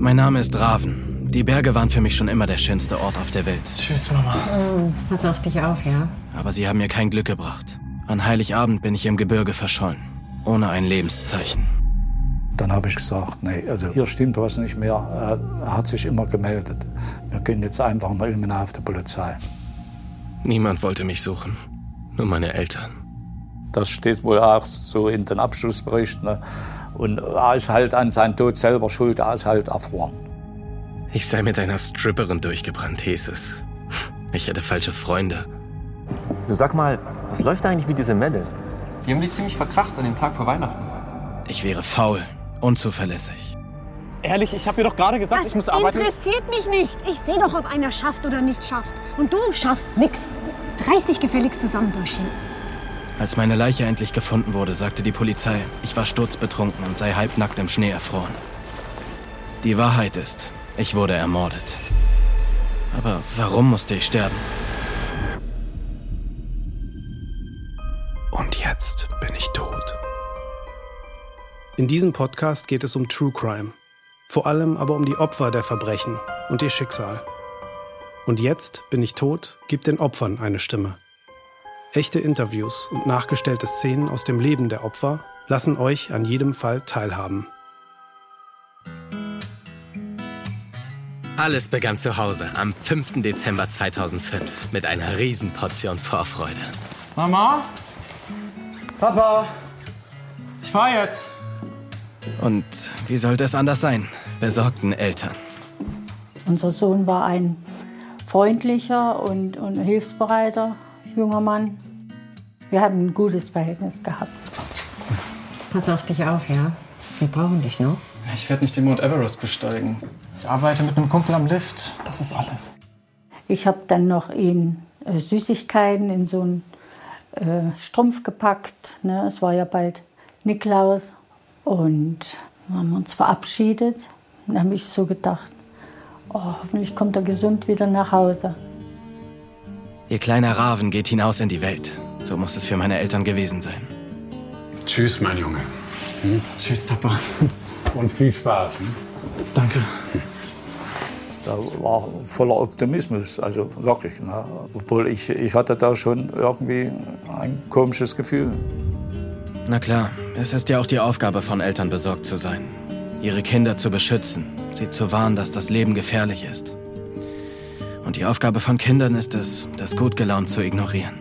Mein Name ist Raven. Die Berge waren für mich schon immer der schönste Ort auf der Welt. Tschüss, Mama. Oh, pass auf dich auf, ja? Aber sie haben mir kein Glück gebracht. An Heiligabend bin ich im Gebirge verschollen. Ohne ein Lebenszeichen. Dann habe ich gesagt, nee, also hier stimmt was nicht mehr. Er hat sich immer gemeldet. Wir gehen jetzt einfach mal genau auf die Polizei. Niemand wollte mich suchen. Nur meine Eltern. Das steht wohl auch so in den Abschlussberichten. Ne? Und er ist halt an seinem Tod selber schuld, er ist halt erfroren. Ich sei mit einer Stripperin durchgebrannt, hieß es. Ich hätte falsche Freunde. Du sag mal, was läuft eigentlich mit dieser Mädel? Die haben dich ziemlich verkracht an dem Tag vor Weihnachten. Ich wäre faul, unzuverlässig. Ehrlich, ich habe ihr doch gerade gesagt, das ich muss arbeiten. interessiert mich nicht. Ich sehe doch, ob einer schafft oder nicht schafft. Und du schaffst nix. Reiß dich gefälligst zusammen, Bürschchen. Als meine Leiche endlich gefunden wurde, sagte die Polizei, ich war sturzbetrunken und sei halbnackt im Schnee erfroren. Die Wahrheit ist, ich wurde ermordet. Aber warum musste ich sterben? Und jetzt bin ich tot. In diesem Podcast geht es um True Crime. Vor allem aber um die Opfer der Verbrechen und ihr Schicksal. Und jetzt bin ich tot, gibt den Opfern eine Stimme. Echte Interviews und nachgestellte Szenen aus dem Leben der Opfer lassen euch an jedem Fall teilhaben. Alles begann zu Hause am 5. Dezember 2005 mit einer Riesenportion Vorfreude. Mama? Papa? Ich fahr jetzt. Und wie sollte es anders sein? Besorgten Eltern. Unser Sohn war ein freundlicher und, und hilfsbereiter junger Mann. Wir haben ein gutes Verhältnis gehabt. Pass auf dich auf, ja? Wir brauchen dich noch. Ich werde nicht den Mount Everest besteigen. Ich arbeite mit einem Kumpel am Lift. Das ist alles. Ich habe dann noch ihn äh, Süßigkeiten in so einen äh, Strumpf gepackt. Ne? Es war ja bald Niklaus. Und dann haben wir uns verabschiedet. Dann habe ich so gedacht, oh, hoffentlich kommt er gesund wieder nach Hause. Ihr kleiner Raven geht hinaus in die Welt. So muss es für meine Eltern gewesen sein. Tschüss, mein Junge. Hm? Tschüss, Papa. Und viel Spaß. Hm? Danke. Da war voller Optimismus, also wirklich. Ne? Obwohl ich, ich hatte da schon irgendwie ein komisches Gefühl. Na klar, es ist ja auch die Aufgabe von Eltern, besorgt zu sein. Ihre Kinder zu beschützen, sie zu warnen, dass das Leben gefährlich ist. Und die Aufgabe von Kindern ist es, das gut gelaunt zu ignorieren.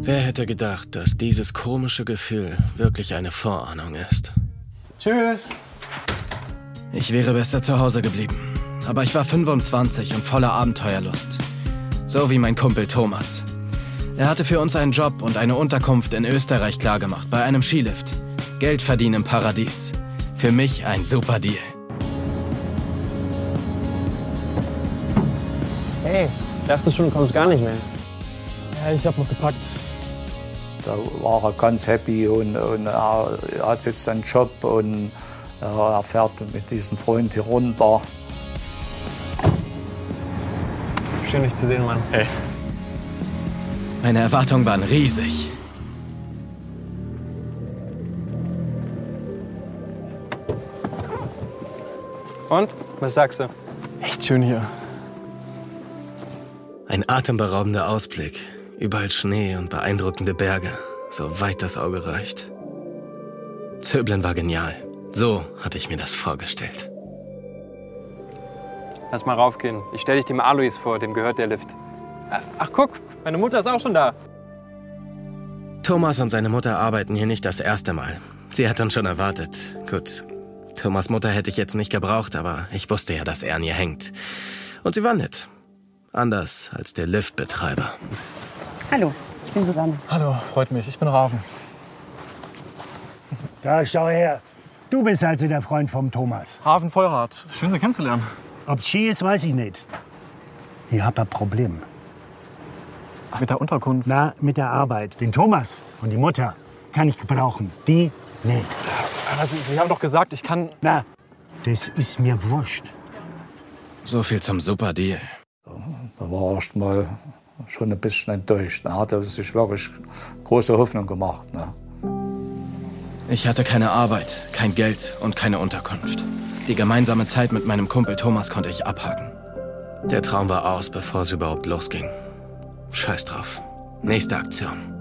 Wer hätte gedacht, dass dieses komische Gefühl wirklich eine Vorahnung ist? Tschüss. Ich wäre besser zu Hause geblieben. Aber ich war 25 und voller Abenteuerlust. So wie mein Kumpel Thomas. Er hatte für uns einen Job und eine Unterkunft in Österreich klargemacht, bei einem Skilift. Geld verdienen im Paradies. Für mich ein super Deal. Hey, dachte schon, du kommst gar nicht mehr. Ja, ich hab noch gepackt. Da war er ganz happy und, und er hat jetzt seinen Job und er fährt mit diesem Freund hier runter. Schön, dich zu sehen, Mann. Hey. Meine Erwartungen waren riesig. Und? Was sagst du? Echt schön hier. Ein atemberaubender Ausblick. Überall Schnee und beeindruckende Berge, so weit das Auge reicht. Zöblen war genial. So hatte ich mir das vorgestellt. Lass mal raufgehen. Ich stelle dich dem Alois vor, dem gehört der Lift. Ach, guck, meine Mutter ist auch schon da. Thomas und seine Mutter arbeiten hier nicht das erste Mal. Sie hat dann schon erwartet. Gut, Thomas Mutter hätte ich jetzt nicht gebraucht, aber ich wusste ja, dass er an ihr hängt. Und sie war nett. Anders als der Liftbetreiber. Hallo, ich bin Susanne. Hallo, freut mich. Ich bin Raven. Da, schau her. Du bist also der Freund vom Thomas. Raven Vollrad. Schön, Sie kennenzulernen. Ob's Ski ist, weiß ich nicht. Ich hab ein Problem. Ach, mit der Unterkunft? Na, mit der Arbeit. Den Thomas und die Mutter kann ich gebrauchen. Die nicht. Aber Sie, Sie haben doch gesagt, ich kann... Na, das ist mir wurscht. So viel zum Super Deal. Da war er erst mal schon ein bisschen enttäuscht. Da hat er sich wirklich große Hoffnung gemacht. Ne? Ich hatte keine Arbeit, kein Geld und keine Unterkunft. Die gemeinsame Zeit mit meinem Kumpel Thomas konnte ich abhaken. Der Traum war aus, bevor es überhaupt losging. Scheiß drauf. Nächste Aktion.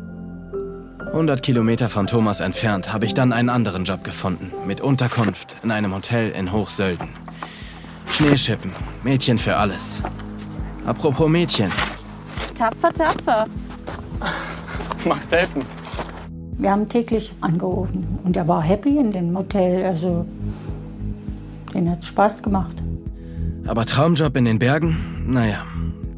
100 Kilometer von Thomas entfernt habe ich dann einen anderen Job gefunden. Mit Unterkunft in einem Hotel in Hochsölden. Schneeschippen, Mädchen für alles. Apropos Mädchen. Tapfer, tapfer. Magst helfen? Wir haben täglich angerufen und er war happy in dem Hotel. Also, den hat Spaß gemacht. Aber Traumjob in den Bergen? Naja,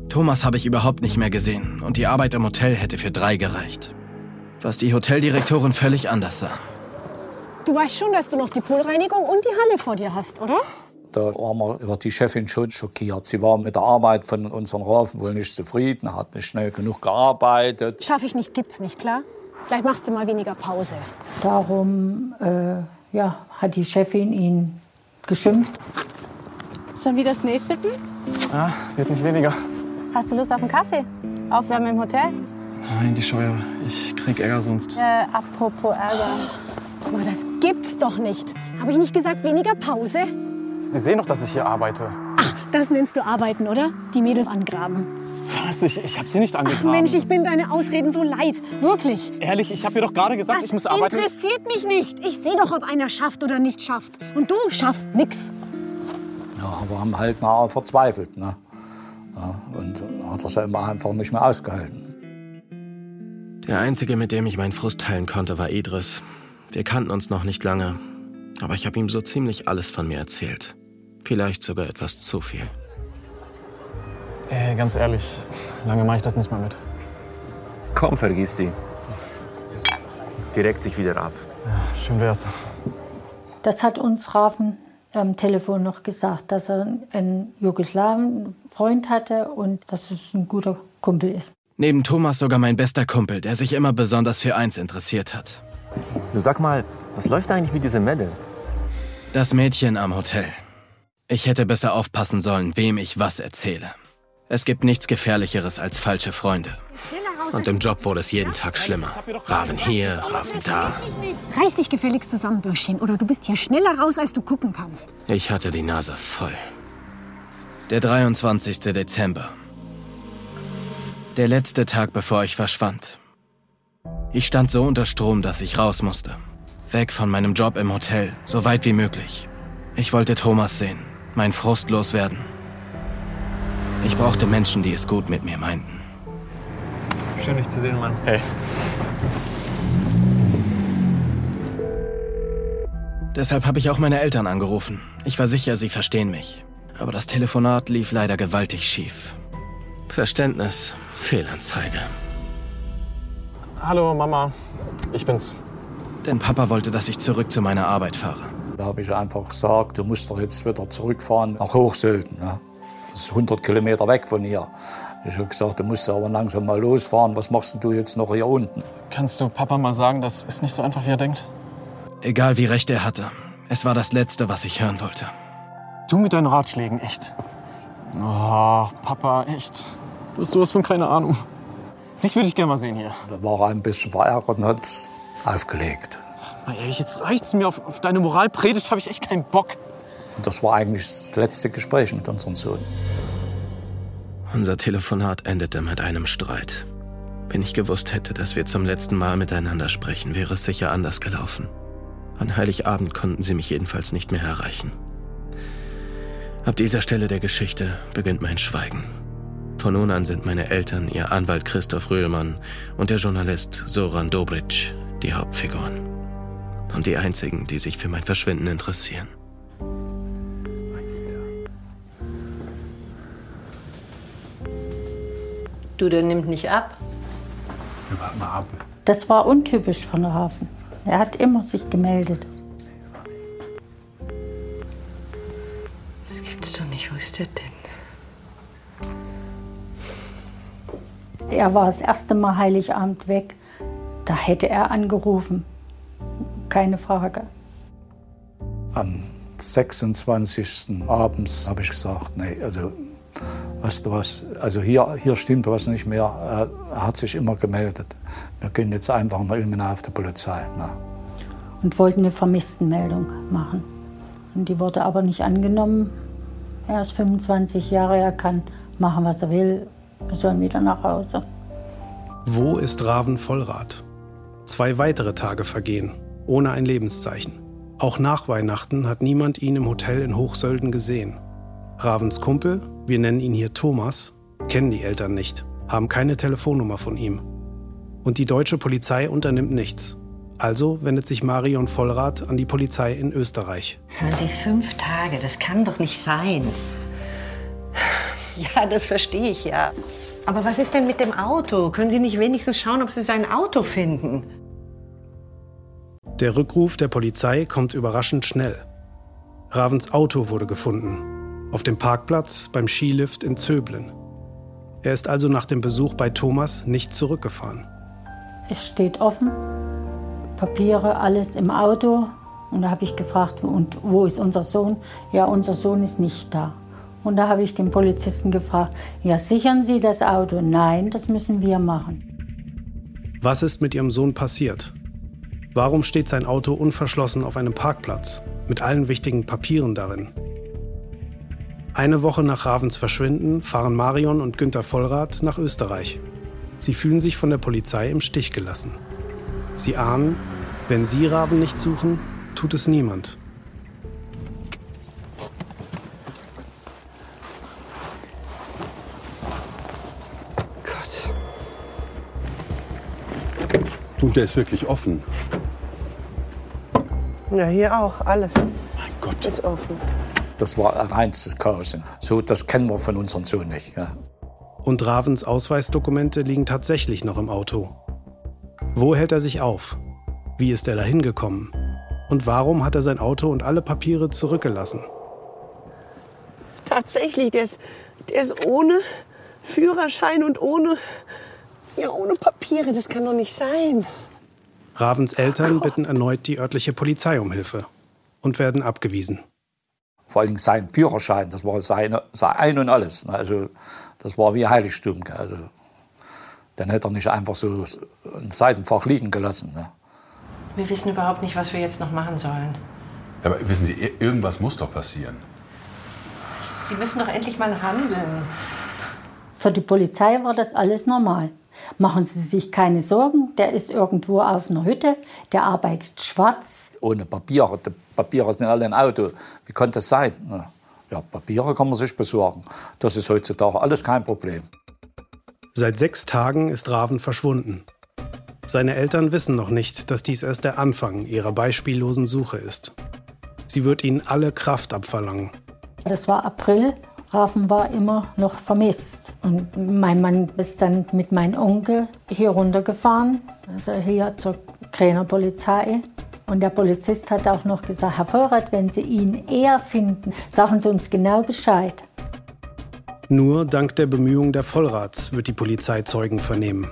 Thomas habe ich überhaupt nicht mehr gesehen und die Arbeit im Hotel hätte für drei gereicht. Was die Hoteldirektorin völlig anders sah. Du weißt schon, dass du noch die Poolreinigung und die Halle vor dir hast, oder? Da waren wir über die Chefin schon schockiert. Sie war mit der Arbeit von unserem Rafen wohl nicht zufrieden, hat nicht schnell genug gearbeitet. Schaffe ich nicht, gibt's nicht, klar? Vielleicht machst du mal weniger Pause. Darum äh, ja, hat die Chefin ihn geschimpft. Schon wieder Schneeschippen? Ja, wird nicht weniger. Hast du Lust auf einen Kaffee? Aufwärmen im Hotel? Nein, die Scheuer. Ich krieg Ärger sonst. Äh, apropos Ärger. Sag mal, das gibt's doch nicht. Habe ich nicht gesagt, weniger Pause? Sie sehen doch, dass ich hier arbeite. Das nennst du Arbeiten, oder? Die Mädels angraben. Was? Ich, ich hab Sie nicht angegraben. Mensch, ich bin deine Ausreden so leid. Wirklich. Ehrlich, ich habe ihr doch gerade gesagt, Das ich muss arbeiten. interessiert mich nicht. Ich sehe doch, ob einer schafft oder nicht schafft. Und du schaffst nix. Ja, aber haben halt mal verzweifelt. Ne? Ja, und hat er es immer einfach nicht mehr ausgehalten. Der Einzige, mit dem ich meinen Frust teilen konnte, war Idris. Wir kannten uns noch nicht lange, aber ich habe ihm so ziemlich alles von mir erzählt. Vielleicht sogar etwas zu viel. Ey, ganz ehrlich, lange mache ich das nicht mehr mit. Komm, vergiss die. Die regt sich wieder ab. Schön wär's. Das hat uns Rafen am Telefon noch gesagt, dass er einen Jugoslawen-Freund hatte und dass es ein guter Kumpel ist. Neben Thomas sogar mein bester Kumpel, der sich immer besonders für eins interessiert hat. Du sag mal, was läuft eigentlich mit diesem Mädel? Das Mädchen am Hotel. Ich hätte besser aufpassen sollen, wem ich was erzähle. Es gibt nichts Gefährlicheres als falsche Freunde. Und im Job wurde es jeden Tag schlimmer. Raven hier, Raven da. Reiß dich gefälligst zusammen, Bürschchen, oder du bist hier schneller raus, als du gucken kannst. Ich hatte die Nase voll. Der 23. Dezember. Der letzte Tag, bevor ich verschwand. Ich stand so unter Strom, dass ich raus musste. Weg von meinem Job im Hotel, so weit wie möglich. Ich wollte Thomas sehen, mein Frust loswerden. Ich brauchte Menschen, die es gut mit mir meinten. Schön, dich zu sehen, Mann. Hey. Deshalb habe ich auch meine Eltern angerufen. Ich war sicher, sie verstehen mich. Aber das Telefonat lief leider gewaltig schief. Verständnis, Fehlanzeige. Hallo, Mama. Ich bin's. Denn Papa wollte, dass ich zurück zu meiner Arbeit fahre. Da habe ich einfach gesagt, du musst doch jetzt wieder zurückfahren nach Hochsölden. Ne? Das ist 100 Kilometer weg von hier. Ich habe gesagt, du musst aber langsam mal losfahren. Was machst du jetzt noch hier unten? Kannst du Papa mal sagen, das ist nicht so einfach, wie er denkt? Egal wie recht er hatte, es war das Letzte, was ich hören wollte. Du mit deinen Ratschlägen, echt. Oh, Papa, echt. Du hast sowas von keine Ahnung. Dich würde ich gerne mal sehen hier. Da war er ein bisschen verärgert und hat aufgelegt. Mal ehrlich, jetzt reicht's mir. Auf, auf deine Moralpredigt habe ich echt keinen Bock. Und das war eigentlich das letzte Gespräch mit unserem Sohn. Unser Telefonat endete mit einem Streit. Wenn ich gewusst hätte, dass wir zum letzten Mal miteinander sprechen, wäre es sicher anders gelaufen. An Heiligabend konnten sie mich jedenfalls nicht mehr erreichen. Ab dieser Stelle der Geschichte beginnt mein Schweigen. Von nun an sind meine Eltern, ihr Anwalt Christoph Röhlmann und der Journalist Soran Dobric die Hauptfiguren. Und die einzigen, die sich für mein Verschwinden interessieren. Du, der nimmt nicht ab. Warte mal ab. Das war untypisch von Rafen. Er hat immer sich gemeldet. Das gibt's doch nicht. Wo ist der denn? Er war das erste Mal Heiligabend weg. Da hätte er angerufen. Keine Frage. Am 26. abends habe ich gesagt, nee, also weißt du was, also hier, hier stimmt was nicht mehr. Er, hat sich immer gemeldet. Wir gehen jetzt einfach mal Ilmenau auf die Polizei. Ne? und wollten eine Vermisstenmeldung machen. Und die wurde aber nicht angenommen. Er ist 25 Jahre, er kann machen, was er will. Wir sollen wieder nach Hause. Wo ist Raven Vollrath? Zwei weitere Tage vergehen, ohne ein Lebenszeichen. Auch nach Weihnachten hat niemand ihn im Hotel in Hochsölden gesehen. Ravens Kumpel, wir nennen ihn hier Thomas, kennen die Eltern nicht, haben keine Telefonnummer von ihm. Und die deutsche Polizei unternimmt nichts. Also wendet sich Marion Vollrath an die Polizei in Österreich. Hören Sie, fünf Tage, das kann doch nicht sein. Ja, das verstehe ich ja. Aber was ist denn mit dem Auto? Können Sie nicht wenigstens schauen, ob Sie sein Auto finden? Der Rückruf der Polizei kommt überraschend schnell. Ravens Auto wurde gefunden. Auf dem Parkplatz beim Skilift in Zöblen. Er ist also nach dem Besuch bei Thomas nicht zurückgefahren. Es steht offen, Papiere, alles im Auto. Und da habe ich gefragt, und wo ist unser Sohn? Ja, unser Sohn ist nicht da. Und da habe ich den Polizisten gefragt, ja, sichern Sie das Auto? Nein, das müssen wir machen. Was ist mit Ihrem Sohn passiert? Warum steht sein Auto unverschlossen auf einem Parkplatz mit allen wichtigen Papieren darin? Eine Woche nach Ravens Verschwinden fahren Marion und Günter Vollrath nach Österreich. Sie fühlen sich von der Polizei im Stich gelassen. Sie ahnen, wenn sie Raven nicht suchen, tut es niemand. Du, der ist wirklich offen. Ja, hier auch, alles. Mein Gott. Ist offen. Das war ein reinstes Chaos. So, das kennen wir von unserem Sohn nicht. Ja. Und Ravens Ausweisdokumente liegen tatsächlich noch im Auto. Wo hält er sich auf? Wie ist er da hingekommen? Und warum hat er sein Auto und alle Papiere zurückgelassen? Tatsächlich, der ist, der ist ohne Führerschein und ohne, ja, ohne Papiere. Das kann doch nicht sein. Ravens Eltern bitten erneut die örtliche Polizei um Hilfe und werden abgewiesen. Vor allem sein Führerschein, das war seine, sein Ein und Alles. ne? Also, das war wie Heiligtum. Also, dann hätte er nicht einfach so ein Seitenfach liegen gelassen. Ne? Wir wissen überhaupt nicht, was wir jetzt noch machen sollen. Aber wissen Sie, ir- irgendwas muss doch passieren. Sie müssen doch endlich mal handeln. Für die Polizei war das alles normal. Machen Sie sich keine Sorgen, der ist irgendwo auf einer Hütte, der arbeitet schwarz. Ohne Papiere. Die Papiere sind alle im Auto. Wie konnte das sein? Ja, Papiere kann man sich besorgen. Das ist heutzutage alles kein Problem. Seit sechs Tagen ist Raven verschwunden. Seine Eltern wissen noch nicht, dass dies erst der Anfang ihrer beispiellosen Suche ist. Sie wird ihnen alle Kraft abverlangen. Das war April. Raven war immer noch vermisst. Und mein Mann ist dann mit meinem Onkel hier runtergefahren, also hier zur Kräner Polizei. Und der Polizist hat auch noch gesagt, Herr Vollrath, wenn Sie ihn eher finden, sagen Sie uns genau Bescheid. Nur dank der Bemühungen der Vollrats wird die Polizei Zeugen vernehmen.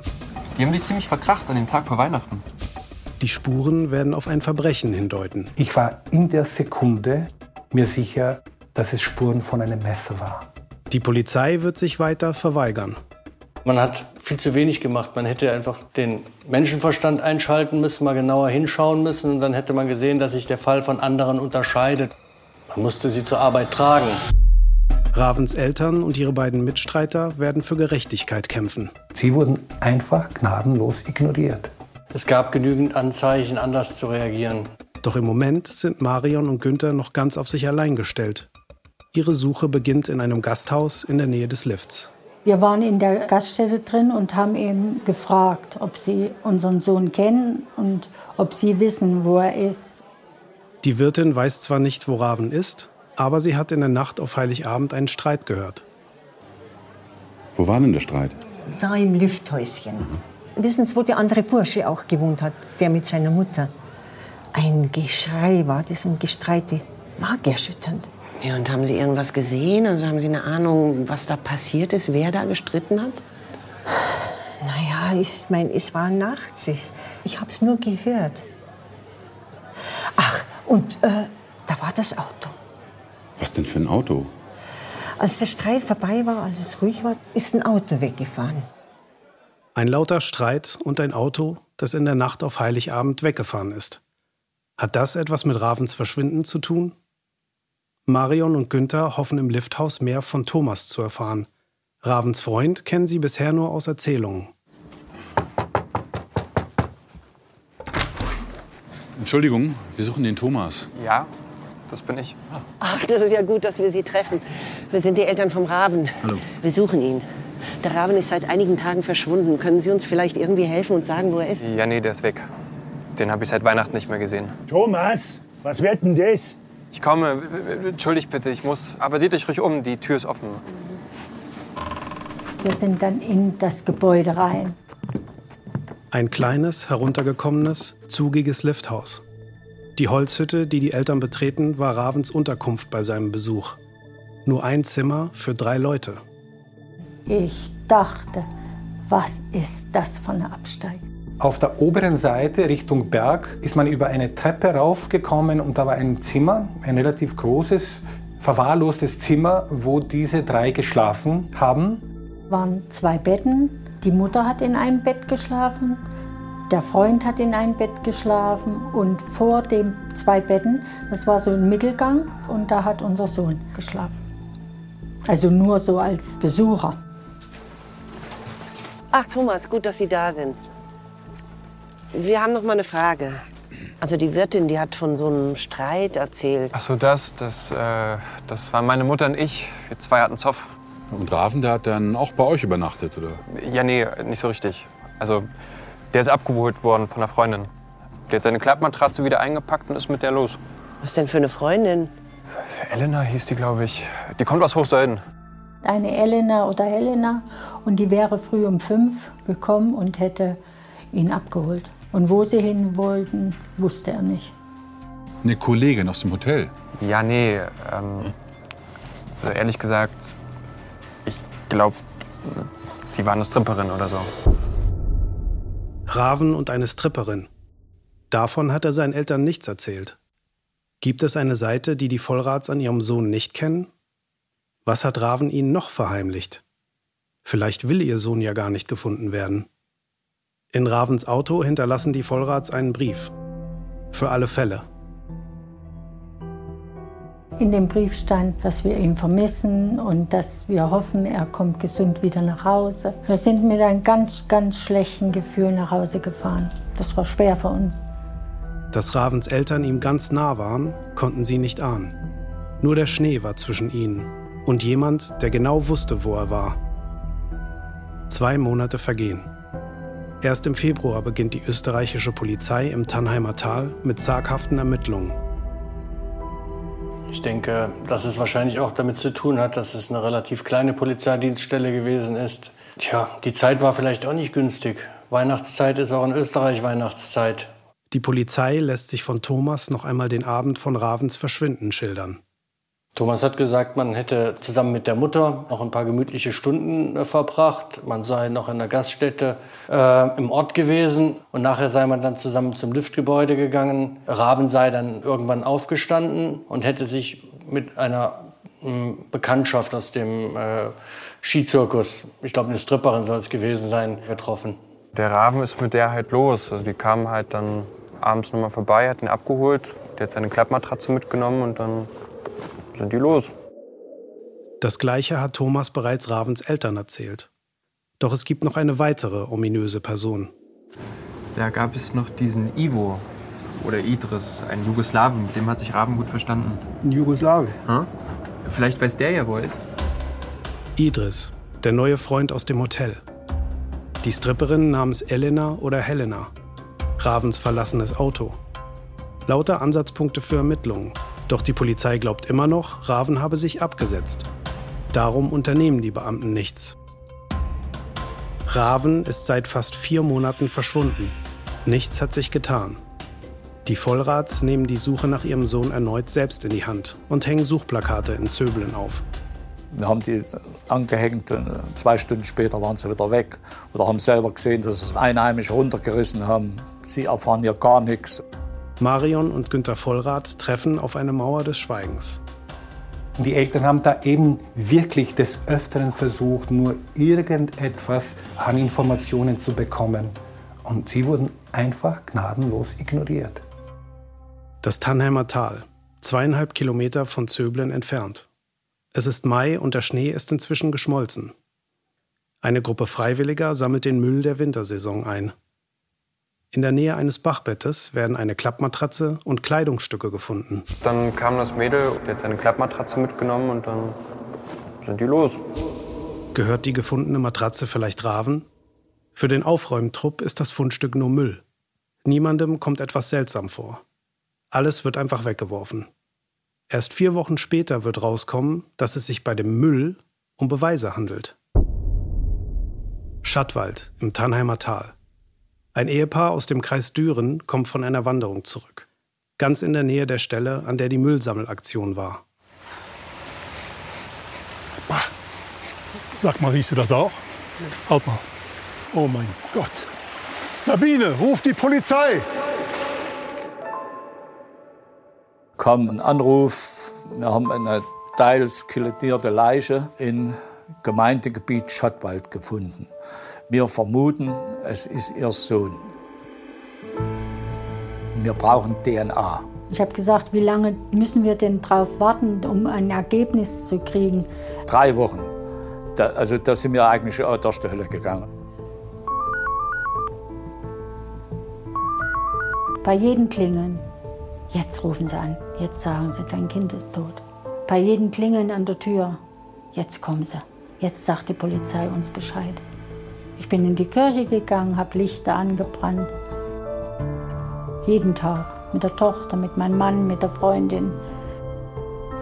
Die haben dich ziemlich verkracht an dem Tag vor Weihnachten. Die Spuren werden auf ein Verbrechen hindeuten. Ich war in der Sekunde mir sicher, dass es Spuren von einem Messer war. Die Polizei wird sich weiter verweigern. Man hat viel zu wenig gemacht. Man hätte einfach den Menschenverstand einschalten müssen, mal genauer hinschauen müssen. Und dann hätte man gesehen, dass sich der Fall von anderen unterscheidet. Man musste sie zur Arbeit tragen. Ravens Eltern und ihre beiden Mitstreiter werden für Gerechtigkeit kämpfen. Sie wurden einfach gnadenlos ignoriert. Es gab genügend Anzeichen, anders zu reagieren. Doch im Moment sind Marion und Günther noch ganz auf sich allein gestellt. Ihre Suche beginnt in einem Gasthaus in der Nähe des Lifts. Wir waren in der Gaststätte drin und haben eben gefragt, ob sie unseren Sohn kennen und ob sie wissen, wo er ist. Die Wirtin weiß zwar nicht, wo Raven ist, aber sie hat in der Nacht auf Heiligabend einen Streit gehört. Wo war denn der Streit? Da im Lüfthäuschen. Wissen Sie, wo der andere Bursche auch gewohnt hat, der mit seiner Mutter? Ein Geschrei war das und Gestreite. Magerschütternd. Ja, und haben Sie irgendwas gesehen? Also haben Sie eine Ahnung, was da passiert ist, wer da gestritten hat? Naja, ich mein, es war nachts. Ich, ich hab's nur gehört. Ach, und äh, da war das Auto. Was denn für ein Auto? Als der Streit vorbei war, als es ruhig war, ist ein Auto weggefahren. Ein lauter Streit und ein Auto, das in der Nacht auf Heiligabend weggefahren ist. Hat das etwas mit Ravens Verschwinden zu tun? Marion und Günther hoffen im Lifthaus mehr von Thomas zu erfahren. Ravens Freund kennen sie bisher nur aus Erzählungen. Entschuldigung, wir suchen den Thomas. Ja, das bin ich. Ach, das ist ja gut, dass wir Sie treffen. Wir sind die Eltern vom Raben. Hallo. Wir suchen ihn. Der Raben ist seit einigen Tagen verschwunden. Können Sie uns vielleicht irgendwie helfen und sagen, wo er ist? Ja, nee, der ist weg. Den habe ich seit Weihnachten nicht mehr gesehen. Thomas, was wird denn das? Ich komme. Entschuldigt bitte, ich muss. Aber seht euch ruhig um, die Tür ist offen. Wir sind dann in das Gebäude rein. Ein kleines, heruntergekommenes, zugiges Lifthaus. Die Holzhütte, die die Eltern betreten, war Ravens Unterkunft bei seinem Besuch. Nur ein Zimmer für drei Leute. Ich dachte, was ist das für eine Absteigung? Auf der oberen Seite Richtung Berg ist man über eine Treppe raufgekommen und da war ein Zimmer, ein relativ großes, verwahrlostes Zimmer, wo diese drei geschlafen haben. waren zwei Betten. Die Mutter hat in einem Bett geschlafen, der Freund hat in einem Bett geschlafen und vor den zwei Betten, das war so ein Mittelgang und da hat unser Sohn geschlafen. Also nur so als Besucher. Ach, Thomas, gut, dass Sie da sind. Wir haben noch mal eine Frage. Also die Wirtin, die hat von so einem Streit erzählt. Ach so, das, das, äh, das waren meine Mutter und ich. Wir zwei hatten Zoff. Und Raven, der hat dann auch bei euch übernachtet, oder? Ja, nee, nicht so richtig. Also, der ist abgeholt worden von einer Freundin. Der hat seine Klappmatratze wieder eingepackt und ist mit der los. Was denn für eine Freundin? Elena hieß die, glaube ich. Die kommt aus Hochseuden. Eine Elena oder Helena und die wäre früh um fünf gekommen und hätte ihn abgeholt. Und wo sie hin wollten, wusste er nicht. Eine Kollegin aus dem Hotel. Ja, nee. Ähm, also ehrlich gesagt, ich glaube, die war eine Stripperin oder so. Raven und eine Stripperin. Davon hat er seinen Eltern nichts erzählt. Gibt es eine Seite, die die Vollrats an ihrem Sohn nicht kennen? Was hat Raven ihnen noch verheimlicht? Vielleicht will ihr Sohn ja gar nicht gefunden werden. In Ravens Auto hinterlassen die Vollrats einen Brief. Für alle Fälle. In dem Brief stand, dass wir ihn vermissen und dass wir hoffen, er kommt gesund wieder nach Hause. Wir sind mit einem ganz, ganz schlechten Gefühl nach Hause gefahren. Das war schwer für uns. Dass Ravens Eltern ihm ganz nah waren, konnten sie nicht ahnen. Nur der Schnee war zwischen ihnen und jemand, der genau wusste, wo er war. Zwei Monate vergehen. Erst im Februar beginnt die österreichische Polizei im Tannheimer Tal mit zaghaften Ermittlungen. Ich denke, dass es wahrscheinlich auch damit zu tun hat, dass es eine relativ kleine Polizeidienststelle gewesen ist. Tja, die Zeit war vielleicht auch nicht günstig. Weihnachtszeit ist auch in Österreich Weihnachtszeit. Die Polizei lässt sich von Thomas noch einmal den Abend von Ravens Verschwinden schildern. Thomas hat gesagt, man hätte zusammen mit der Mutter noch ein paar gemütliche Stunden äh, verbracht. Man sei noch in der Gaststätte äh, im Ort gewesen und nachher sei man dann zusammen zum Liftgebäude gegangen. Raven sei dann irgendwann aufgestanden und hätte sich mit einer mh, Bekanntschaft aus dem äh, Skizirkus, ich glaube eine Stripperin soll es gewesen sein, getroffen. Der Raven ist mit der halt los. Also die kamen halt dann abends nochmal vorbei, hat ihn abgeholt. Der hat seine Klappmatratze mitgenommen und dann sind die los. Das gleiche hat Thomas bereits Ravens Eltern erzählt. Doch es gibt noch eine weitere ominöse Person. Da gab es noch diesen Ivo oder Idris, einen Jugoslawen, mit dem hat sich Raven gut verstanden. Ein Jugoslawe? Hm? Vielleicht weiß der ja, wo er ist. Idris, der neue Freund aus dem Hotel. Die Stripperin namens Elena oder Helena. Ravens verlassenes Auto. Lauter Ansatzpunkte für Ermittlungen. Doch die Polizei glaubt immer noch, Raven habe sich abgesetzt. Darum unternehmen die Beamten nichts. Raven ist seit fast vier Monaten verschwunden. Nichts hat sich getan. Die Vollrats nehmen die Suche nach ihrem Sohn erneut selbst in die Hand und hängen Suchplakate in Zöbeln auf. Wir haben die angehängt und zwei Stunden später waren sie wieder weg. Oder haben selber gesehen, dass es Einheimische runtergerissen haben. Sie erfahren ja gar nichts. Marion und Günter Vollrath treffen auf eine Mauer des Schweigens. Die Eltern haben da eben wirklich des Öfteren versucht, nur irgendetwas an Informationen zu bekommen. Und sie wurden einfach gnadenlos ignoriert. Das Tannheimer Tal, zweieinhalb Kilometer von Zöblen entfernt. Es ist Mai und der Schnee ist inzwischen geschmolzen. Eine Gruppe Freiwilliger sammelt den Müll der Wintersaison ein. In der Nähe eines Bachbettes werden eine Klappmatratze und Kleidungsstücke gefunden. Dann kam das Mädel, die hat seine Klappmatratze mitgenommen und dann sind die los. Gehört die gefundene Matratze vielleicht Raven? Für den Aufräumtrupp ist das Fundstück nur Müll. Niemandem kommt etwas seltsam vor. Alles wird einfach weggeworfen. Erst vier Wochen später wird rauskommen, dass es sich bei dem Müll um Beweise handelt. Schattwald im Tannheimer Tal. Ein Ehepaar aus dem Kreis Düren kommt von einer Wanderung zurück. Ganz in der Nähe der Stelle, an der die Müllsammelaktion war. Sag mal, riechst du das auch? Halt mal. Oh mein Gott. Sabine, ruf die Polizei! kam ein Anruf, wir haben eine teils skelettierte Leiche im Gemeindegebiet Schottwald gefunden. Wir vermuten, es ist ihr Sohn. Wir brauchen DNA. Ich habe gesagt, wie lange müssen wir denn drauf warten, um ein Ergebnis zu kriegen? Drei Wochen. Da, also da sind wir eigentlich an der Stelle gegangen. Bei jedem Klingeln Jetzt rufen sie an, jetzt sagen sie, dein Kind ist tot. Bei jedem Klingeln an der Tür, jetzt kommen sie, jetzt sagt die Polizei uns Bescheid. Ich bin in die Kirche gegangen, habe Lichter angebrannt. Jeden Tag mit der Tochter, mit meinem Mann, mit der Freundin.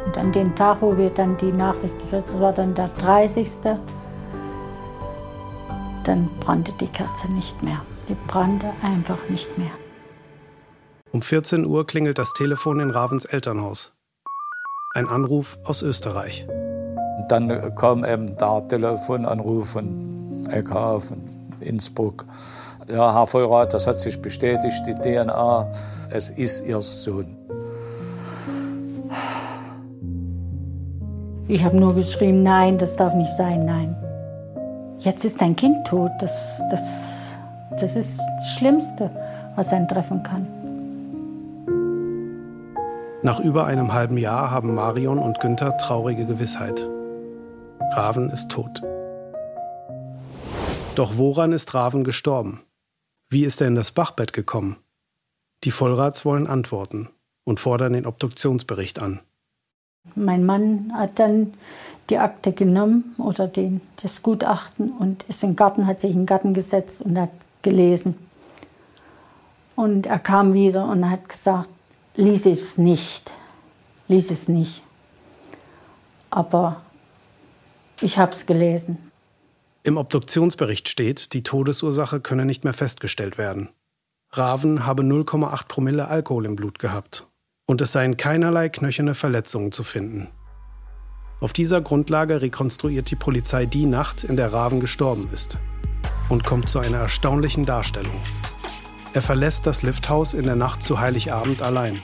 Und an dem Tag, wo wir dann die Nachricht gekriegt haben, das war dann der 30. Dann brannte die Kerze nicht mehr. Die brannte einfach nicht mehr. Um 14 Uhr klingelt das Telefon in Ravens Elternhaus. Ein Anruf aus Österreich. Und dann kam eben der Telefonanruf von Von Innsbruck. Ja, Herr Vollrath, das hat sich bestätigt, die DNA, es ist Ihr Sohn. Ich habe nur geschrieben, nein, das darf nicht sein, nein. Jetzt ist dein Kind tot, das, das, das ist das Schlimmste, was einen treffen kann. Nach über einem halben Jahr haben Marion und Günther traurige Gewissheit. Raven ist tot. Doch woran ist Raven gestorben? Wie ist er in das Bachbett gekommen? Die Vollrats wollen antworten und fordern den Obduktionsbericht an. Mein Mann hat dann die Akte genommen oder den, das Gutachten und ist im Garten, hat sich in den Garten gesetzt und hat gelesen. Und er kam wieder und hat gesagt, lies es nicht. Lies es nicht. Aber ich habe es gelesen. Im Obduktionsbericht steht, die Todesursache könne nicht mehr festgestellt werden. Raven habe 0,8 Promille Alkohol im Blut gehabt und es seien keinerlei knöcherne Verletzungen zu finden. Auf dieser Grundlage rekonstruiert die Polizei die Nacht, in der Raven gestorben ist und kommt zu einer erstaunlichen Darstellung. Er verlässt das Lifthaus in der Nacht zu Heiligabend allein,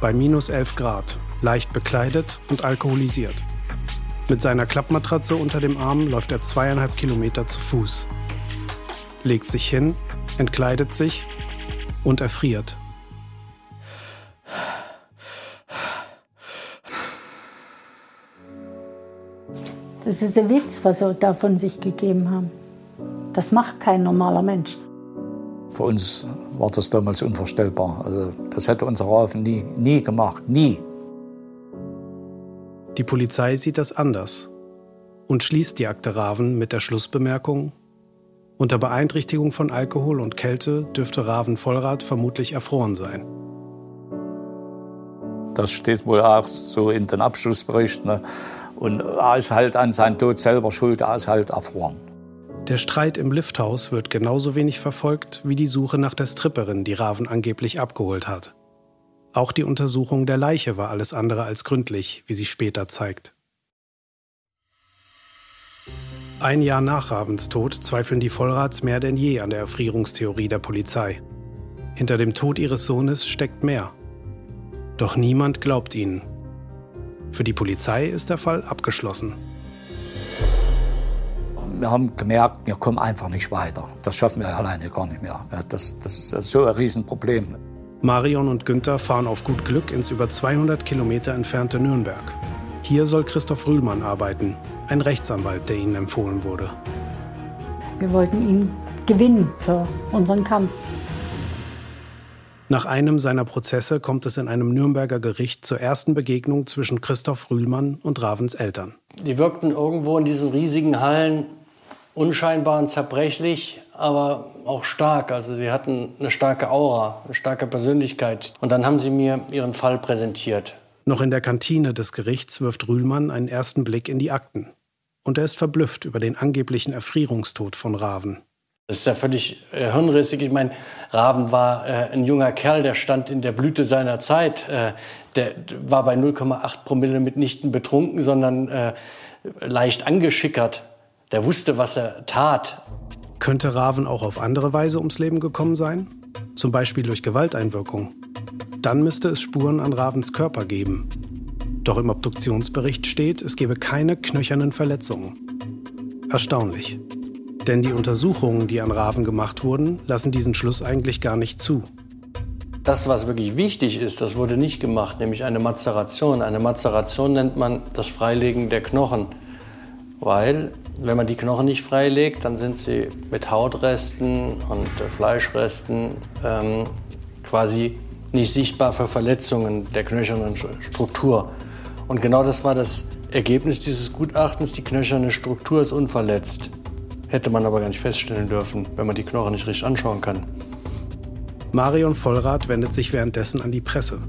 bei minus 11 Grad, leicht bekleidet und alkoholisiert. Mit seiner Klappmatratze unter dem Arm läuft er zweieinhalb Kilometer zu Fuß, legt sich hin, entkleidet sich und erfriert. Das ist ein Witz, was sie da von sich gegeben haben. Das macht kein normaler Mensch. Für uns war das damals unvorstellbar. Also das hätte unser Raven nie, nie gemacht, nie. Die Polizei sieht das anders und schließt die Akte Raven mit der Schlussbemerkung, unter Beeinträchtigung von Alkohol und Kälte dürfte Raven Vollrad vermutlich erfroren sein. Das steht wohl auch so in den Abschlussberichten. Ne? Und er ist halt an seinem Tod selber schuld, er ist halt erfroren. Der Streit im Lifthaus wird genauso wenig verfolgt wie die Suche nach der Stripperin, die Raven angeblich abgeholt hat. Auch die Untersuchung der Leiche war alles andere als gründlich, wie sie später zeigt. Ein Jahr nach Ravens Tod zweifeln die Vollrats mehr denn je an der Erfrierungstheorie der Polizei. Hinter dem Tod ihres Sohnes steckt mehr. Doch niemand glaubt ihnen. Für die Polizei ist der Fall abgeschlossen wir haben gemerkt, wir kommen einfach nicht weiter. Das schaffen wir alleine gar nicht mehr. Das, das ist so ein Riesenproblem. Marion und Günther fahren auf gut Glück ins über 200 Kilometer entfernte Nürnberg. Hier soll Christoph Rühlmann arbeiten, ein Rechtsanwalt, der ihnen empfohlen wurde. Wir wollten ihn gewinnen für unseren Kampf. Nach einem seiner Prozesse kommt es in einem Nürnberger Gericht zur ersten Begegnung zwischen Christoph Rühlmann und Ravens Eltern. Die wirkten irgendwo in diesen riesigen Hallen unscheinbar und zerbrechlich, aber auch stark. Also sie hatten eine starke Aura, eine starke Persönlichkeit. Und dann haben sie mir ihren Fall präsentiert. Noch in der Kantine des Gerichts wirft Rühlmann einen ersten Blick in die Akten. Und er ist verblüfft über den angeblichen Erfrierungstod von Raven. Das ist ja völlig äh, hirnrissig. Ich meine, Raven war äh, ein junger Kerl, der stand in der Blüte seiner Zeit. Äh, der war bei 0,8 Promille mitnichten betrunken, sondern äh, leicht angeschickert. Der wusste, was er tat. Könnte Raven auch auf andere Weise ums Leben gekommen sein? Zum Beispiel durch Gewalteinwirkung. Dann müsste es Spuren an Ravens Körper geben. Doch im Obduktionsbericht steht, es gebe keine knöchernen Verletzungen. Erstaunlich. Denn die Untersuchungen, die an Raven gemacht wurden, lassen diesen Schluss eigentlich gar nicht zu. Das, was wirklich wichtig ist, das wurde nicht gemacht, nämlich eine Mazeration. Eine Mazeration nennt man das Freilegen der Knochen. Weil, wenn man die Knochen nicht freilegt, dann sind sie mit Hautresten und äh, Fleischresten ähm, quasi nicht sichtbar für Verletzungen der knöchernen Struktur. Und genau das war das Ergebnis dieses Gutachtens. Die knöcherne Struktur ist unverletzt. Hätte man aber gar nicht feststellen dürfen, wenn man die Knochen nicht richtig anschauen kann. Marion Vollrath wendet sich währenddessen an die Presse.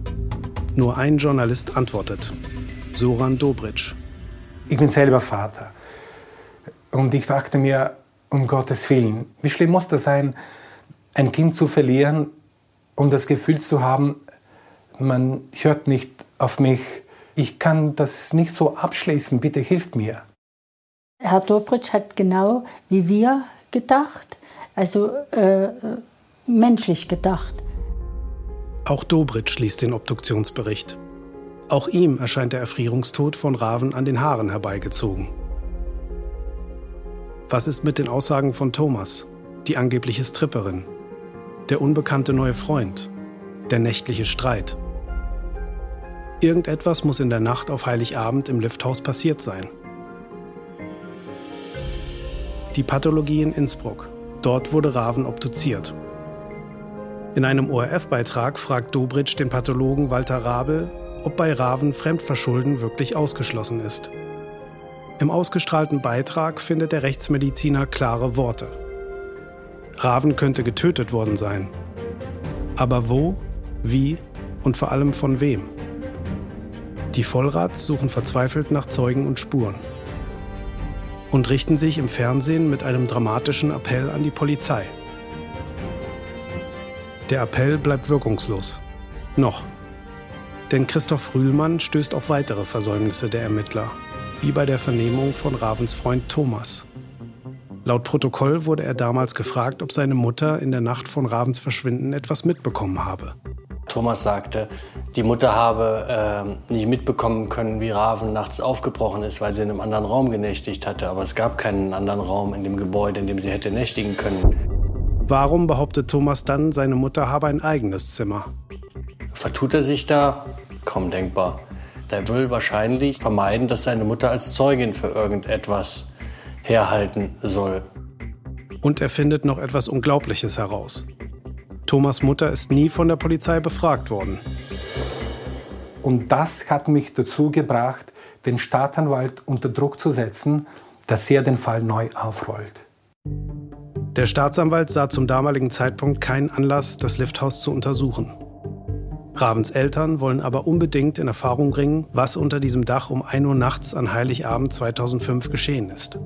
Nur ein Journalist antwortet. Soran Dobritsch. Ich bin selber Vater. Und ich dachte mir, um Gottes Willen, wie schlimm muss das sein, ein Kind zu verlieren und das Gefühl zu haben, man hört nicht auf mich. Ich kann das nicht so abschließen, bitte hilft mir. Herr Dobritsch hat genau wie wir gedacht, also äh, menschlich gedacht. Auch Dobritsch liest den Obduktionsbericht. Auch ihm erscheint der Erfrierungstod von Raven an den Haaren herbeigezogen. Was ist mit den Aussagen von Thomas, die angebliche Stripperin, der unbekannte neue Freund, der nächtliche Streit? Irgendetwas muss in der Nacht auf Heiligabend im Lifthaus passiert sein. Die Pathologie in Innsbruck. Dort wurde Raven obduziert. In einem ORF-Beitrag fragt Dobritsch den Pathologen Walter Rabel, ob bei Raven Fremdverschulden wirklich ausgeschlossen ist. Im ausgestrahlten Beitrag findet der Rechtsmediziner klare Worte. Raven könnte getötet worden sein. Aber wo, wie und vor allem von wem? Die Vollrats suchen verzweifelt nach Zeugen und Spuren und richten sich im Fernsehen mit einem dramatischen Appell an die Polizei. Der Appell bleibt wirkungslos. Noch. Denn Christoph Rühlmann stößt auf weitere Versäumnisse der Ermittler, wie bei der Vernehmung von Ravens Freund Thomas. Laut Protokoll wurde er damals gefragt, ob seine Mutter in der Nacht von Ravens Verschwinden etwas mitbekommen habe. Thomas sagte, die Mutter habe äh, nicht mitbekommen können, wie Raven nachts aufgebrochen ist, weil sie in einem anderen Raum genächtigt hatte. Aber es gab keinen anderen Raum in dem Gebäude, in dem sie hätte nächtigen können. Warum behauptet Thomas dann, seine Mutter habe ein eigenes Zimmer? Vertut er sich da? Kaum denkbar. Der will wahrscheinlich vermeiden, dass seine Mutter als Zeugin für irgendetwas herhalten soll. Und er findet noch etwas Unglaubliches heraus. Thomas Mutter ist nie von der Polizei befragt worden. Und das hat mich dazu gebracht, den Staatsanwalt unter Druck zu setzen, dass er den Fall neu aufrollt. Der Staatsanwalt sah zum damaligen Zeitpunkt keinen Anlass, das Lifthaus zu untersuchen. Ravens Eltern wollen aber unbedingt in Erfahrung bringen, was unter diesem Dach um 1 Uhr nachts an Heiligabend 2005 geschehen ist.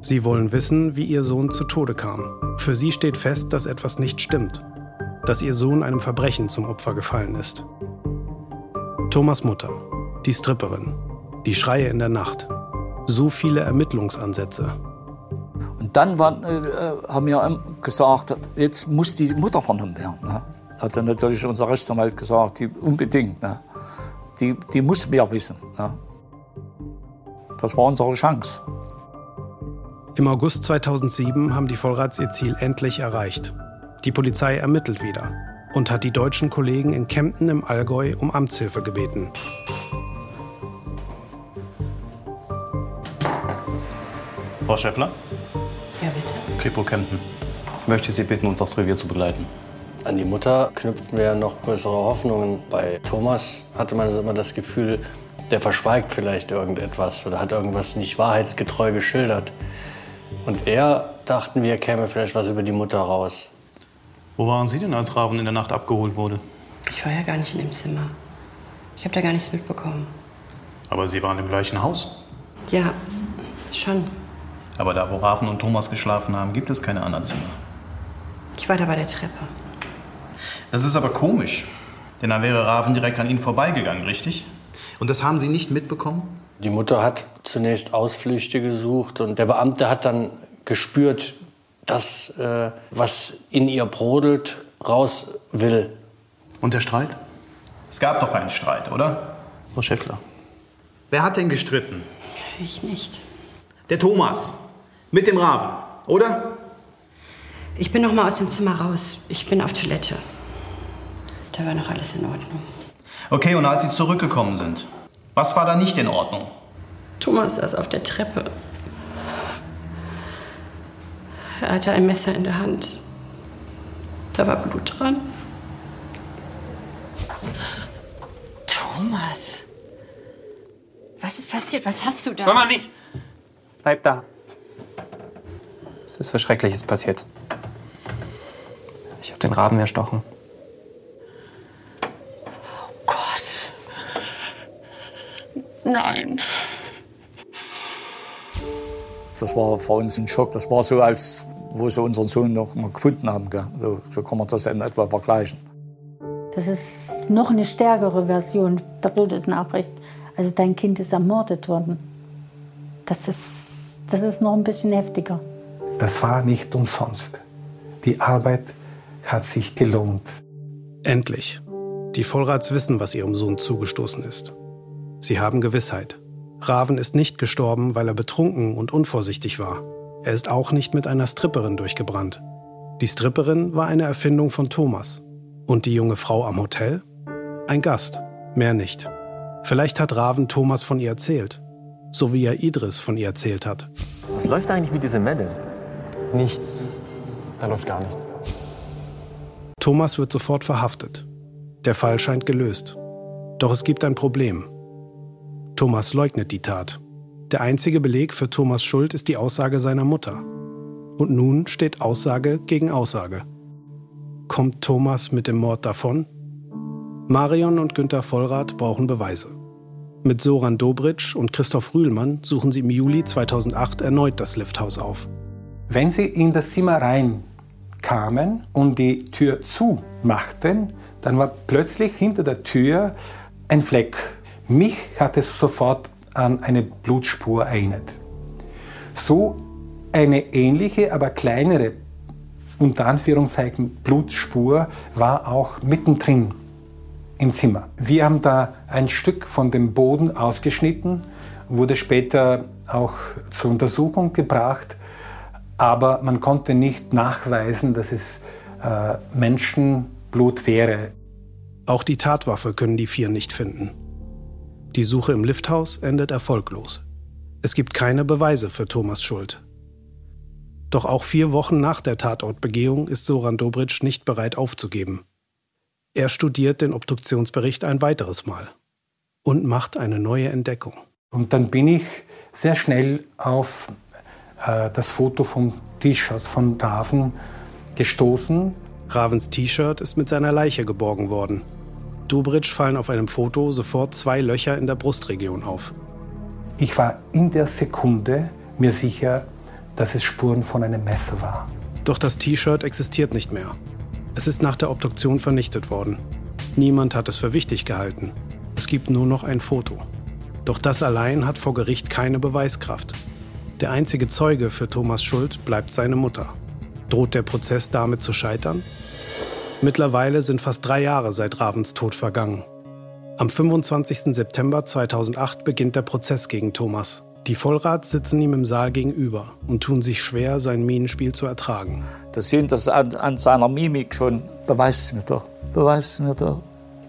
Sie wollen wissen, wie ihr Sohn zu Tode kam. Für sie steht fest, dass etwas nicht stimmt dass ihr Sohn einem Verbrechen zum Opfer gefallen ist. Thomas Mutter, die Stripperin, die Schreie in der Nacht, so viele Ermittlungsansätze. Und dann war, äh, haben wir gesagt, jetzt muss die Mutter vernommen werden. Ne? Hat dann natürlich unser Rechtsanwalt gesagt, die unbedingt. Ne? Die, die muss mehr wissen. Ne? Das war unsere Chance. Im August 2007 haben die Vollrats ihr Ziel endlich erreicht. Die Polizei ermittelt wieder. und hat die deutschen Kollegen in Kempten im Allgäu um Amtshilfe gebeten. Frau Schäffler? Ja, bitte. Kripo Kempten. Ich möchte Sie bitten, uns aufs Revier zu begleiten. An die Mutter knüpften wir noch größere Hoffnungen. Bei Thomas hatte man immer das Gefühl, der verschweigt vielleicht irgendetwas oder hat irgendwas nicht wahrheitsgetreu geschildert. Und er dachten wir, käme vielleicht was über die Mutter raus. Wo waren Sie denn, als Raven in der Nacht abgeholt wurde? Ich war ja gar nicht in dem Zimmer. Ich habe da gar nichts mitbekommen. Aber Sie waren im gleichen Haus. Ja, schon. Aber da, wo Raven und Thomas geschlafen haben, gibt es keine anderen Zimmer. Ich war da bei der Treppe. Das ist aber komisch. Denn dann wäre Raven direkt an Ihnen vorbeigegangen, richtig? Und das haben Sie nicht mitbekommen? Die Mutter hat zunächst Ausflüchte gesucht und der Beamte hat dann gespürt, dass äh, was in ihr brodelt, raus will. Und der Streit? Es gab doch einen Streit, oder? Frau Schäffler. Wer hat denn gestritten? Ich nicht. Der Thomas. Mit dem Raven, oder? Ich bin noch mal aus dem Zimmer raus. Ich bin auf Toilette. Da war noch alles in Ordnung. Okay, und als Sie zurückgekommen sind, was war da nicht in Ordnung? Thomas saß auf der Treppe. Er hatte ein Messer in der Hand. Da war Blut dran. Thomas. Was ist passiert? Was hast du da? Mama, nicht! Bleib da. Es ist was Schreckliches passiert. Ich habe den Raben erstochen. Nein. Das war für uns ein Schock. Das war so, als wo sie unseren Sohn noch mal gefunden haben. So, so kann man das in etwa vergleichen. Das ist noch eine stärkere Version der Todesnachricht. Also dein Kind ist ermordet worden. Das ist, das ist noch ein bisschen heftiger. Das war nicht umsonst. Die Arbeit hat sich gelohnt. Endlich. Die Vollrats wissen, was ihrem Sohn zugestoßen ist. Sie haben Gewissheit. Raven ist nicht gestorben, weil er betrunken und unvorsichtig war. Er ist auch nicht mit einer Stripperin durchgebrannt. Die Stripperin war eine Erfindung von Thomas. Und die junge Frau am Hotel? Ein Gast, mehr nicht. Vielleicht hat Raven Thomas von ihr erzählt. So wie er Idris von ihr erzählt hat. Was läuft eigentlich mit diesem Mädel? Nichts. Da läuft gar nichts. Thomas wird sofort verhaftet. Der Fall scheint gelöst. Doch es gibt ein Problem. Thomas leugnet die Tat. Der einzige Beleg für Thomas Schuld ist die Aussage seiner Mutter. Und nun steht Aussage gegen Aussage. Kommt Thomas mit dem Mord davon? Marion und Günter Vollrath brauchen Beweise. Mit Soran Dobritsch und Christoph Rühlmann suchen sie im Juli 2008 erneut das Lifthaus auf. Wenn sie in das Zimmer reinkamen und die Tür zumachten, dann war plötzlich hinter der Tür ein Fleck. Mich hat es sofort an eine Blutspur erinnert. So eine ähnliche, aber kleinere, unter Anführungszeichen, Blutspur war auch mittendrin im Zimmer. Wir haben da ein Stück von dem Boden ausgeschnitten, wurde später auch zur Untersuchung gebracht, aber man konnte nicht nachweisen, dass es äh, Menschenblut wäre. Auch die Tatwaffe können die vier nicht finden. Die Suche im Lifthaus endet erfolglos. Es gibt keine Beweise für Thomas Schuld. Doch auch vier Wochen nach der Tatortbegehung ist Soran Dobritsch nicht bereit aufzugeben. Er studiert den Obduktionsbericht ein weiteres Mal und macht eine neue Entdeckung. Und dann bin ich sehr schnell auf äh, das Foto vom T-Shirt von Raven gestoßen. Ravens T-Shirt ist mit seiner Leiche geborgen worden. Dobritsch fallen auf einem Foto sofort zwei Löcher in der Brustregion auf. Ich war in der Sekunde mir sicher, dass es Spuren von einem Messer war. Doch das T-Shirt existiert nicht mehr. Es ist nach der Obduktion vernichtet worden. Niemand hat es für wichtig gehalten. Es gibt nur noch ein Foto. Doch das allein hat vor Gericht keine Beweiskraft. Der einzige Zeuge für Thomas Schuld bleibt seine Mutter. Droht der Prozess damit zu scheitern? Mittlerweile sind fast drei Jahre seit Ravens Tod vergangen. Am 25. September 2008 beginnt der Prozess gegen Thomas. Die Vollrats sitzen ihm im Saal gegenüber und tun sich schwer, sein Minenspiel zu ertragen. Das sehen das an, an seiner Mimik schon. Beweis es mir doch, beweis es mir doch.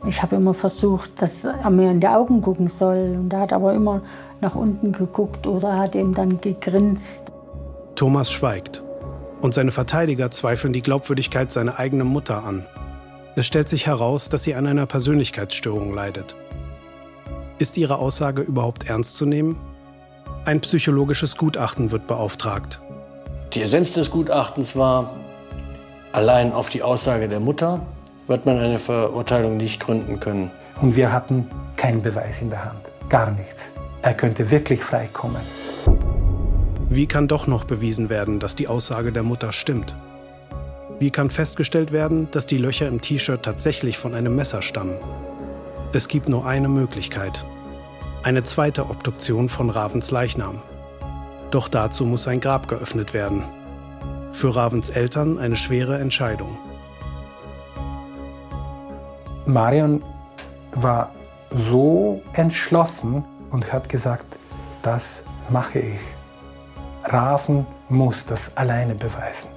Ich habe immer versucht, dass er mir in die Augen gucken soll. Und er hat aber immer nach unten geguckt oder hat ihm dann gegrinst. Thomas schweigt. Und seine Verteidiger zweifeln die Glaubwürdigkeit seiner eigenen Mutter an. Es stellt sich heraus, dass sie an einer Persönlichkeitsstörung leidet. Ist ihre Aussage überhaupt ernst zu nehmen? Ein psychologisches Gutachten wird beauftragt. Die Essenz des Gutachtens war, allein auf die Aussage der Mutter wird man eine Verurteilung nicht gründen können. Und wir hatten keinen Beweis in der Hand. Gar nichts. Er könnte wirklich freikommen. Wie kann doch noch bewiesen werden, dass die Aussage der Mutter stimmt? Wie kann festgestellt werden, dass die Löcher im T-Shirt tatsächlich von einem Messer stammen? Es gibt nur eine Möglichkeit. Eine zweite Obduktion von Ravens Leichnam. Doch dazu muss ein Grab geöffnet werden. Für Ravens Eltern eine schwere Entscheidung. Marion war so entschlossen und hat gesagt, das mache ich. Raven muss das alleine beweisen.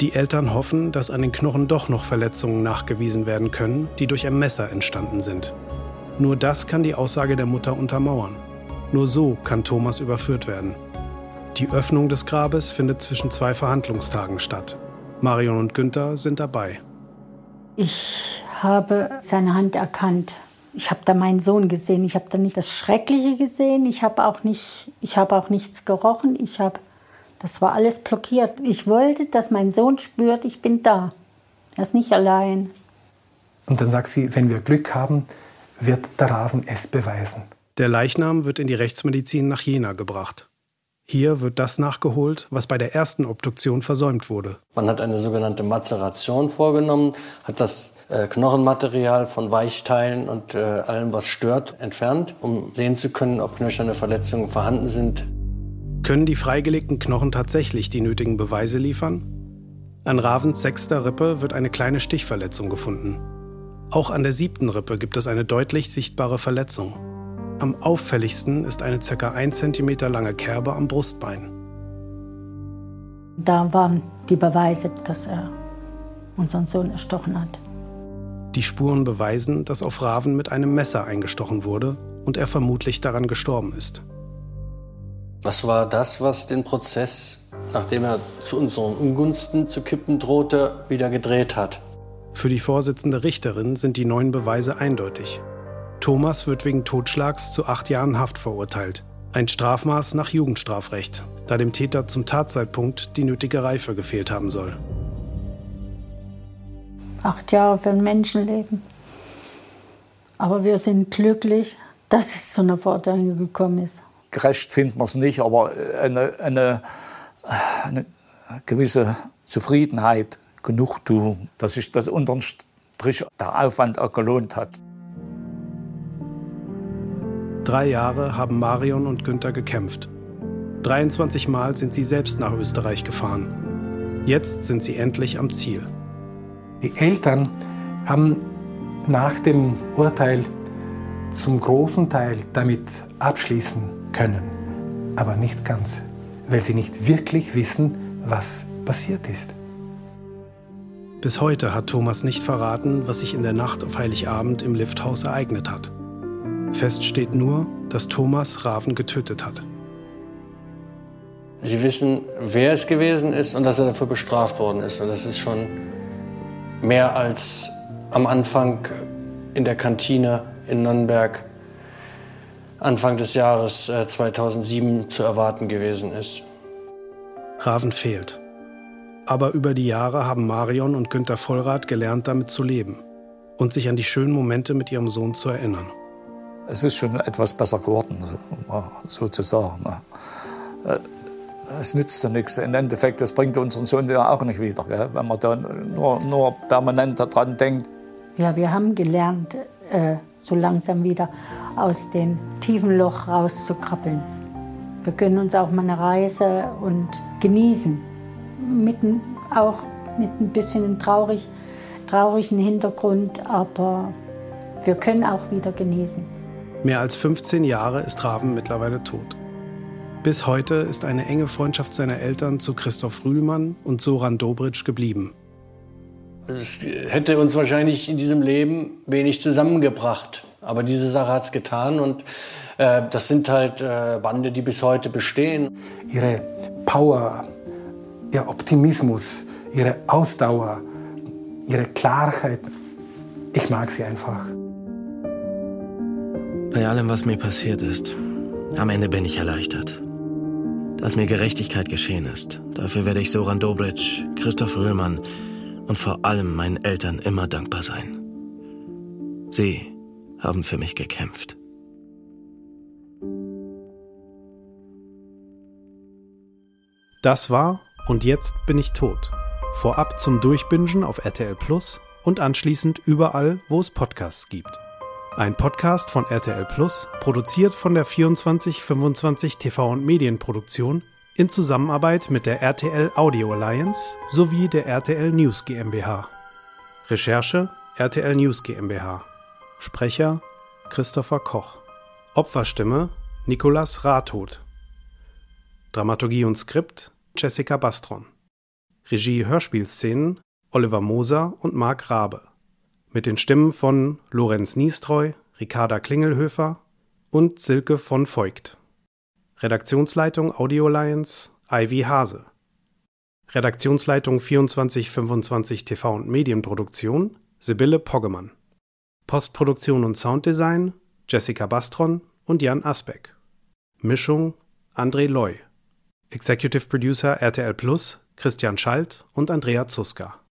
Die Eltern hoffen, dass an den Knochen doch noch Verletzungen nachgewiesen werden können, die durch ein Messer entstanden sind. Nur das kann die Aussage der Mutter untermauern. Nur so kann Thomas überführt werden. Die Öffnung des Grabes findet zwischen zwei Verhandlungstagen statt. Marion und Günther sind dabei. Ich habe seine Hand erkannt. Ich habe da meinen Sohn gesehen. Ich habe da nicht das Schreckliche gesehen. Ich habe auch, nicht, ich habe auch nichts gerochen. Ich habe, das war alles blockiert. Ich wollte, dass mein Sohn spürt, ich bin da. Er ist nicht allein. Und dann sagt sie, wenn wir Glück haben, wird der Raven es beweisen. Der Leichnam wird in die Rechtsmedizin nach Jena gebracht. Hier wird das nachgeholt, was bei der ersten Obduktion versäumt wurde. Man hat eine sogenannte Mazeration vorgenommen, hat das äh, Knochenmaterial von Weichteilen und äh, allem, was stört, entfernt, um sehen zu können, ob knöcherne Verletzungen vorhanden sind. Können die freigelegten Knochen tatsächlich die nötigen Beweise liefern? An Ravens sechster Rippe wird eine kleine Stichverletzung gefunden. Auch an der siebten Rippe gibt es eine deutlich sichtbare Verletzung. Am auffälligsten ist eine ca. 1 cm lange Kerbe am Brustbein. Da waren die Beweise, dass er unseren Sohn erstochen hat. Die Spuren beweisen, dass auf Raven mit einem Messer eingestochen wurde und er vermutlich daran gestorben ist. Was war das, was den Prozess, nachdem er zu unseren Ungunsten zu kippen drohte, wieder gedreht hat? Für die Vorsitzende Richterin sind die neuen Beweise eindeutig. Thomas wird wegen Totschlags zu acht Jahren Haft verurteilt. Ein Strafmaß nach Jugendstrafrecht, da dem Täter zum Tatzeitpunkt die nötige Reife gefehlt haben soll. Acht Jahre für ein Menschenleben. Aber wir sind glücklich, dass es zu einer Verurteilung gekommen ist. Gerecht findet man es nicht, aber eine, eine, eine gewisse Zufriedenheit, Genugtuung, dass sich das unterm Strich der Aufwand auch gelohnt hat. Drei Jahre haben Marion und Günther gekämpft. 23 Mal sind sie selbst nach Österreich gefahren. Jetzt sind sie endlich am Ziel. Die Eltern haben nach dem Urteil zum großen Teil damit abschließen können, aber nicht ganz, weil sie nicht wirklich wissen, was passiert ist. Bis heute hat Thomas nicht verraten, was sich in der Nacht auf Heiligabend im Lifthaus ereignet hat. Fest steht nur, dass Thomas Raven getötet hat. Sie wissen, wer es gewesen ist und dass er dafür bestraft worden ist. Und das ist schon mehr als am Anfang in der Kantine in Nürnberg Anfang des Jahres 2007 äh, zu erwarten gewesen ist. Raven fehlt. Aber über die Jahre haben Marion und Günter Vollrath gelernt, damit zu leben und sich an die schönen Momente mit ihrem Sohn zu erinnern. Es ist schon etwas besser geworden, sozusagen. Äh, es nützt ja nichts. Im Endeffekt, das bringt unseren Sohn ja auch nicht wieder, gell? wenn man da nur, nur permanent daran denkt. Ja, wir haben gelernt, äh, so langsam wieder aus dem tiefen Loch rauszukrabbeln. Wir können uns auch mal eine Reise und genießen. Mitten auch mit ein bisschen traurig, traurigen Hintergrund, aber wir können auch wieder genießen. Mehr als 15 Jahre ist Raven mittlerweile tot. Bis heute ist eine enge Freundschaft seiner Eltern zu Christoph Rühlmann und Soran Dobritsch geblieben. Es hätte uns wahrscheinlich in diesem Leben wenig zusammengebracht. Aber diese Sache hat es getan und äh, das sind halt äh, Bande, die bis heute bestehen. Ihre Power, ihr Optimismus, ihre Ausdauer, ihre Klarheit. Ich mag sie einfach. Bei allem, was mir passiert ist, am Ende bin ich erleichtert. Dass mir Gerechtigkeit geschehen ist. Dafür werde ich Soran Dobritsch, Christoph Röhlmann und vor allem meinen Eltern immer dankbar sein. Sie haben für mich gekämpft. Das war Und jetzt bin ich tot. Vorab zum Durchbingen auf RTL Plus und anschließend überall, wo es Podcasts gibt. Ein Podcast von RTL Plus, produziert von der 2425 TV und Medienproduktion in Zusammenarbeit mit der RTL Audio Alliance sowie der RTL News GmbH. Recherche RTL News GmbH. Sprecher Christopher Koch. Opferstimme Nikolas Rathoth. Dramaturgie und Skript Jessica Bastron. Regie Hörspielszenen Oliver Moser und Marc Rabe. Mit den Stimmen von Lorenz Niestreu, Ricarda Klingelhöfer und Silke von Voigt. Redaktionsleitung Audio Alliance Ivy Hase. Redaktionsleitung 2425 TV und Medienproduktion Sibylle Poggemann. Postproduktion und Sounddesign Jessica Bastron und Jan Asbeck. Mischung André Loy. Executive Producer RTL Plus Christian Schalt und Andrea Zuska.